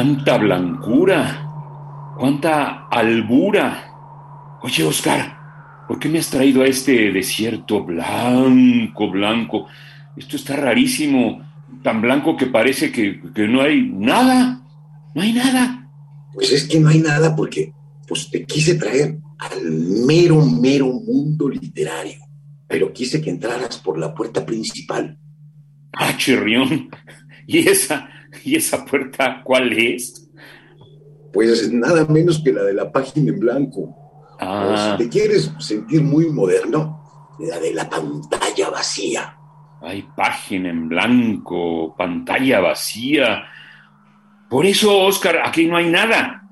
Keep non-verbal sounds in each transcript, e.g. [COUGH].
¡Cuánta blancura! ¡Cuánta albura! Oye, Oscar, ¿por qué me has traído a este desierto blanco, blanco? Esto está rarísimo, tan blanco que parece que, que no hay nada, no hay nada. Pues es que no hay nada porque pues te quise traer al mero, mero mundo literario, pero quise que entraras por la puerta principal. Ah, chirrión. [LAUGHS] ¿Y esa, [LAUGHS] ¿Y esa puerta cuál es? Pues nada menos que la de la página en blanco. Ah. O si te quieres sentir muy moderno, la de la pantalla vacía. Hay página en blanco, pantalla vacía. Por eso, Oscar, aquí no hay nada.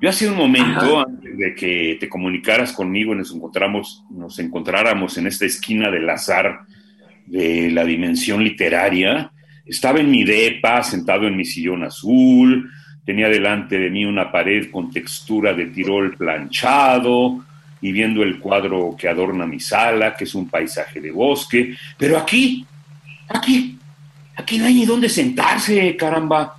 Yo hace un momento, Ajá. antes de que te comunicaras conmigo, nos encontramos, nos encontráramos en esta esquina del azar de la dimensión literaria, estaba en mi depa, sentado en mi sillón azul, tenía delante de mí una pared con textura de tirol planchado y viendo el cuadro que adorna mi sala, que es un paisaje de bosque, pero aquí, aquí, aquí no hay ni dónde sentarse, caramba.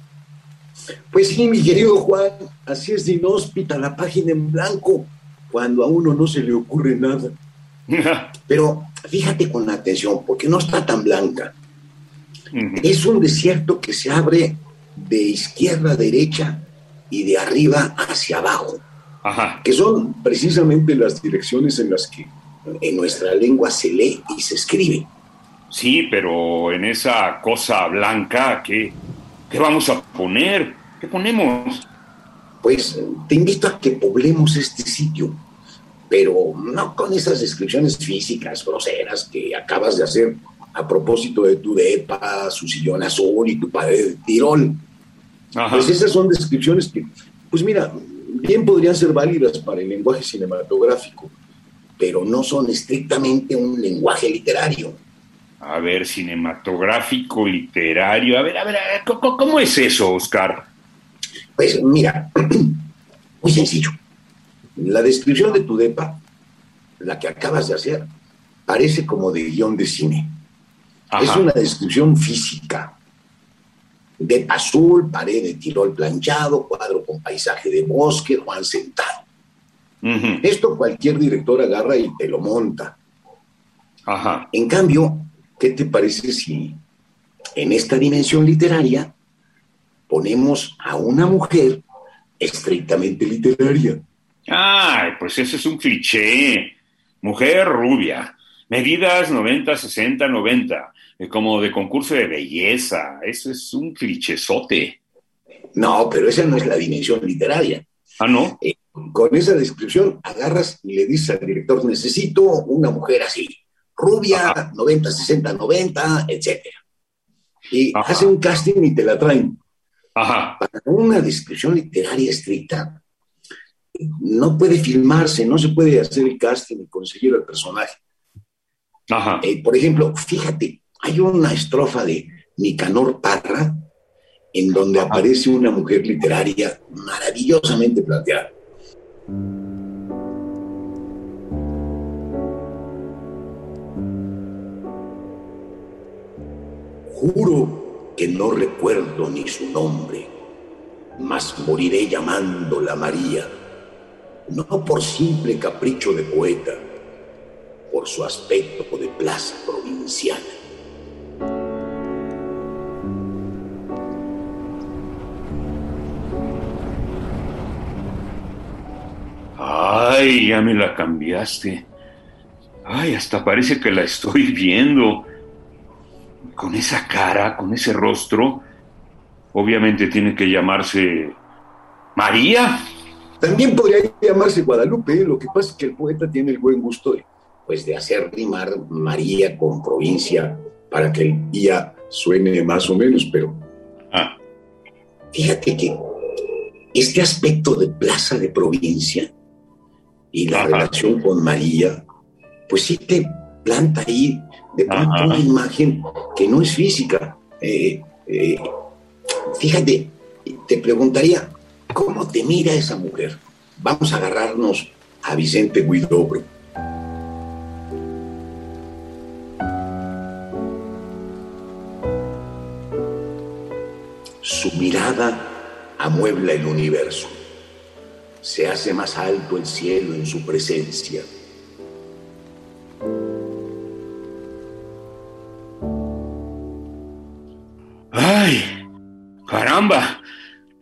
Pues sí, mi querido Juan, así es de inhóspita la página en blanco, cuando a uno no se le ocurre nada. [LAUGHS] Pero fíjate con atención, porque no está tan blanca. Es un desierto que se abre de izquierda a derecha y de arriba hacia abajo, Ajá. que son precisamente las direcciones en las que en nuestra lengua se lee y se escribe. Sí, pero en esa cosa blanca, ¿qué, qué vamos a poner? ¿Qué ponemos? Pues te invito a que poblemos este sitio, pero no con esas descripciones físicas groseras que acabas de hacer a propósito de tu depa, su sillón azul y tu pared de tirol. Ajá. Pues esas son descripciones que, pues mira, bien podrían ser válidas para el lenguaje cinematográfico, pero no son estrictamente un lenguaje literario. A ver, cinematográfico, literario. A ver, a ver, a ver, ¿cómo, cómo es eso, Oscar? Pues mira, [CLEARS THROAT] muy sencillo. La descripción de tu depa, la que acabas de hacer, parece como de guion de cine. Ajá. Es una descripción física. Depa azul, pared de tirol planchado, cuadro con paisaje de bosque, Juan sentado. Esto cualquier director agarra y te lo monta. Ajá. En cambio, ¿qué te parece si en esta dimensión literaria ponemos a una mujer estrictamente literaria? Ay, pues ese es un cliché. Mujer rubia. Medidas 90, 60, 90. eh, Como de concurso de belleza. Eso es un clichezote. No, pero esa no es la dimensión literaria. Ah, ¿no? Eh, con esa descripción agarras y le dices al director, necesito una mujer así, rubia, Ajá. 90, 60, 90, etcétera. Y Ajá. hace un casting y te la traen. Ajá. Para una descripción literaria estricta, no puede filmarse, no se puede hacer el casting y conseguir al personaje. Ajá. Eh, por ejemplo, fíjate, hay una estrofa de Nicanor Parra en donde Ajá. aparece una mujer literaria maravillosamente planteada. Juro que no recuerdo ni su nombre, mas moriré llamándola María, no por simple capricho de poeta, por su aspecto de plaza provinciana. Ay, ya me la cambiaste. Ay, hasta parece que la estoy viendo. Con esa cara, con ese rostro. Obviamente tiene que llamarse María. También podría llamarse Guadalupe, lo que pasa es que el poeta tiene el buen gusto de, pues, de hacer rimar María con provincia para que el día suene más o menos, pero Ah, fíjate que este aspecto de plaza de provincia y la relación con María, pues sí te planta ahí de pronto una imagen que no es física. Eh, eh, fíjate, te preguntaría, ¿cómo te mira esa mujer? Vamos a agarrarnos a Vicente Guidobro. Su mirada amuebla el universo. Se hace más alto el cielo en su presencia. ¡Ay! ¡Caramba!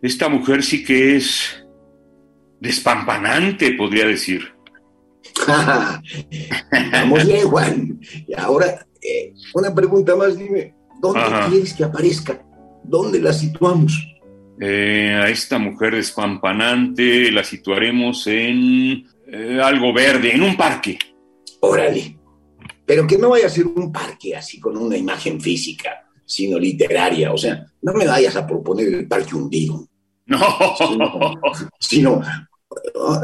Esta mujer sí que es despampanante, podría decir. [LAUGHS] Vamos bien, Juan. Y ahora, eh, una pregunta más, dime, ¿dónde quieres que aparezca? ¿Dónde la situamos? Eh, a esta mujer despampanante la situaremos en eh, algo verde, en un parque. Órale. Pero que no vaya a ser un parque así con una imagen física, sino literaria. O sea, no me vayas a proponer el parque hundido. No. Sino,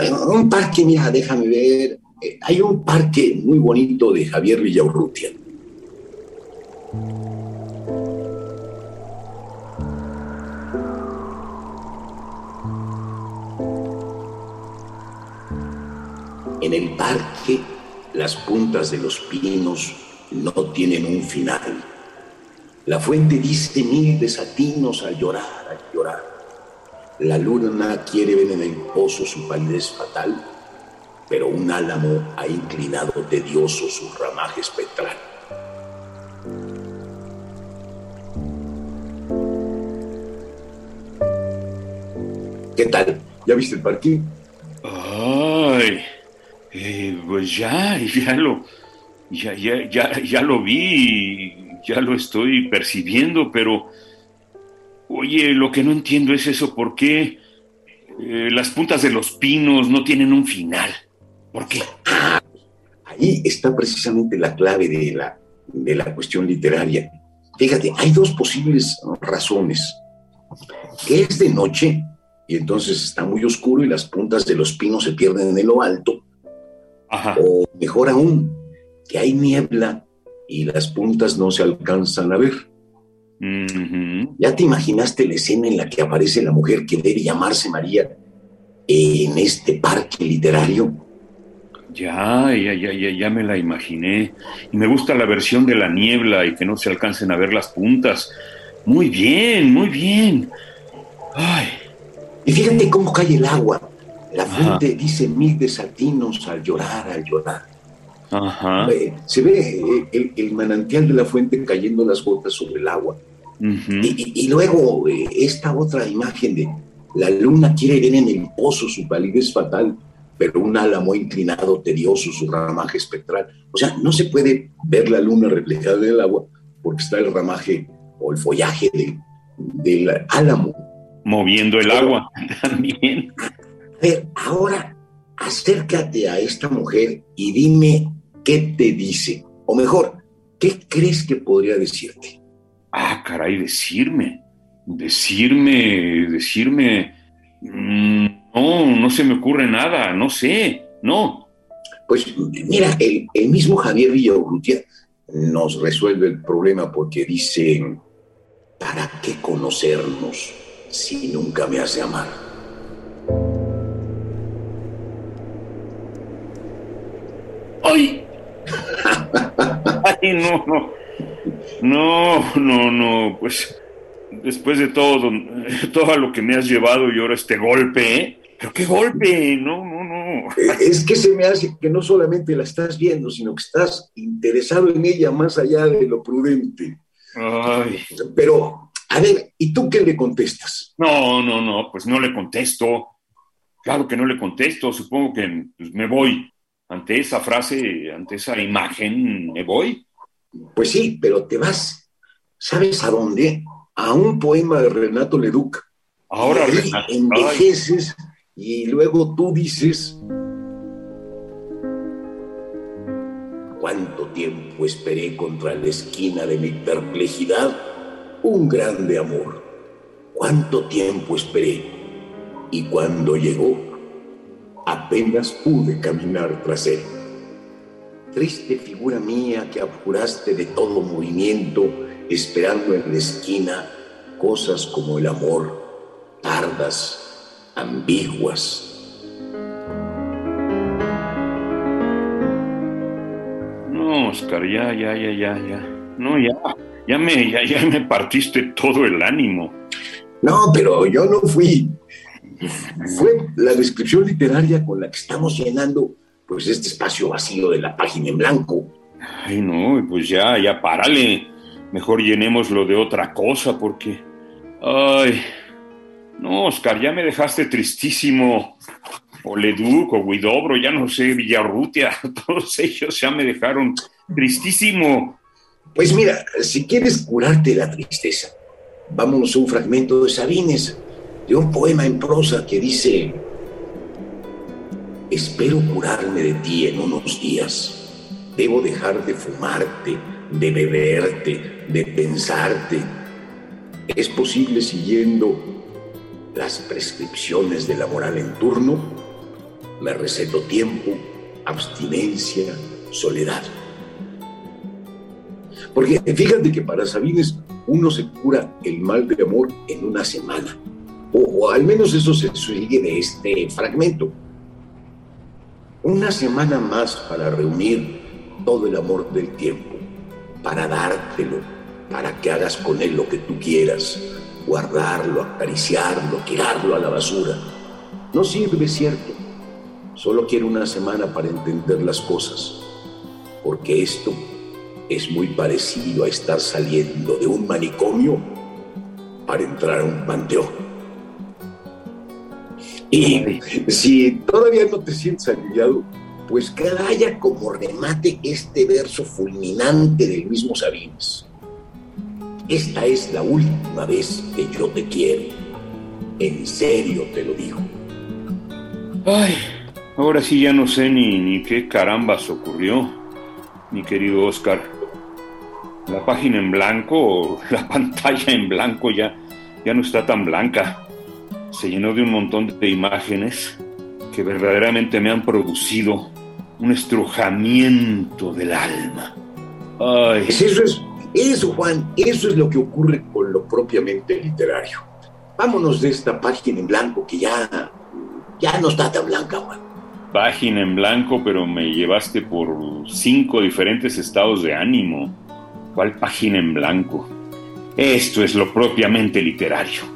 eh, un parque, mira, déjame ver. hay un parque muy bonito de Javier Villaurrutia En el parque, las puntas de los pinos no tienen un final. La fuente dice mil desatinos al llorar, al llorar. La luna quiere ver en el pozo su palidez fatal, pero un álamo ha inclinado tedioso su ramaje espectral. ¿Qué tal? ¿Ya viste el parque? Pues ya, [LAUGHS] ya lo, ya, ya, ya lo vi, ya lo estoy percibiendo, pero, oye, lo que no entiendo es eso, ¿por qué eh, las puntas de los pinos no tienen un final? ¿Por qué? ahí está precisamente la clave de la, de la cuestión literaria. Fíjate, hay dos posibles razones. Que es de noche y entonces está muy oscuro y las puntas de los pinos se pierden en lo alto o mejor aún, que hay niebla y las puntas no se alcanzan a ver. ¿Ya te imaginaste la escena en la que aparece la mujer que debe llamarse María en este parque literario? Ya, ya, ya, ya, ya me la imaginé. Y me gusta la versión de la niebla y que no se alcancen a ver las puntas. Muy bien, muy bien. Ay. Y fíjate cómo cae el agua. La fuente dice mil desatinos al llorar, al llorar. Se ve eh, el, manantial de la fuente cayendo las gotas sobre el agua. y, luego eh, esta otra imagen de la luna quiere ver en el pozo su palidez fatal, pero un álamo inclinado, tedioso, su ramaje espectral. O sea, no se puede ver la luna reflejada en el agua porque está el ramaje o el follaje del álamo. Moviendo el agua [LAUGHS] también. A ver, ahora acércate a esta mujer y dime qué te dice. O mejor, ¿qué crees que podría decirte? Ah, caray, decirme. Decirme, decirme. Mm, no, no se me ocurre nada, no sé, no. Pues mira, el, mismo Javier Villaurrutia nos resuelve el problema porque dice, ¿para qué conocernos si nunca me hace amar? ¡Ay! [LAUGHS] ¡Ay, no, no! No, no, no, pues después de todo, [LAUGHS] todo lo que me has llevado y ahora este golpe, ¿eh? ¿Pero qué golpe? No, no, no. [LAUGHS] Es que se me hace que no solamente la estás viendo, sino que estás interesado en ella más allá de lo prudente. Ay. Pero, a ver, ¿y tú qué le contestas? No, no, no, pues no le contesto. Claro que no le contesto, supongo que pues, me voy ante esa frase, ante esa imagen, me voy. Pues sí, pero te vas, ¿sabes a dónde? A un poema de Renato Leduc. Ahora y envejeces y luego tú dices, ¿cuánto tiempo esperé contra la esquina de mi perplejidad un grande amor? ¿Cuánto tiempo esperé? y cuando llegó, apenas pude caminar tras él. Triste figura mía que apuraste de todo movimiento, esperando en la esquina cosas como el amor, tardas, ambiguas. No, Oscar, ya, ya, ya, ya, ya. No, ya, ya me, ya, ya me partiste todo el ánimo. No, pero yo no fui. Fue la descripción literaria con la que estamos llenando pues este espacio vacío de la página en blanco. Ay, no, pues ya, ya párale. Mejor llenémoslo de otra cosa porque... Ay, no, Oscar, ya me dejaste tristísimo. O Leduc, o Guidobro, ya no sé, Villarrutia, [LAUGHS] todos ellos ya me dejaron tristísimo. Pues mira, si quieres curarte la tristeza, vámonos a un fragmento de Sabines, de un poema en prosa que dice, espero curarme de ti en unos días, debo dejar de fumarte, de beberte, de pensarte. ¿Es posible siguiendo las prescripciones de la moral en turno? Me receto tiempo, abstinencia, soledad. Porque fíjate que para Sabines uno se cura el mal de amor en una semana. O, al menos eso se sigue de este fragmento. Una semana más para reunir todo el amor del tiempo, para dártelo, para que hagas con él lo que tú quieras, guardarlo, acariciarlo, tirarlo a la basura. No sirve, cierto. Solo quiero una semana para entender las cosas, porque esto es muy parecido a estar saliendo de un manicomio para entrar a un panteón. Y si todavía no te sientes aliviado, pues que haya como remate este verso fulminante del mismo Sabines. Esta es la última vez que yo te quiero. En serio te lo digo. Ay, ahora sí ya no sé ni, ni qué carambas ocurrió, mi querido Oscar la página en blanco, la [LAUGHS] pantalla en blanco ya, ya no está tan blanca. Se llenó de un montón de imágenes que verdaderamente me han producido un estrujamiento del alma. Ay. Eso es, eso Juan, eso es lo que ocurre con lo propiamente literario. Vámonos de esta página en blanco que ya, ya no está tan blanca, Juan. Página en blanco, pero me llevaste por cinco diferentes estados de ánimo. ¿Cuál página en blanco? Esto es lo propiamente literario.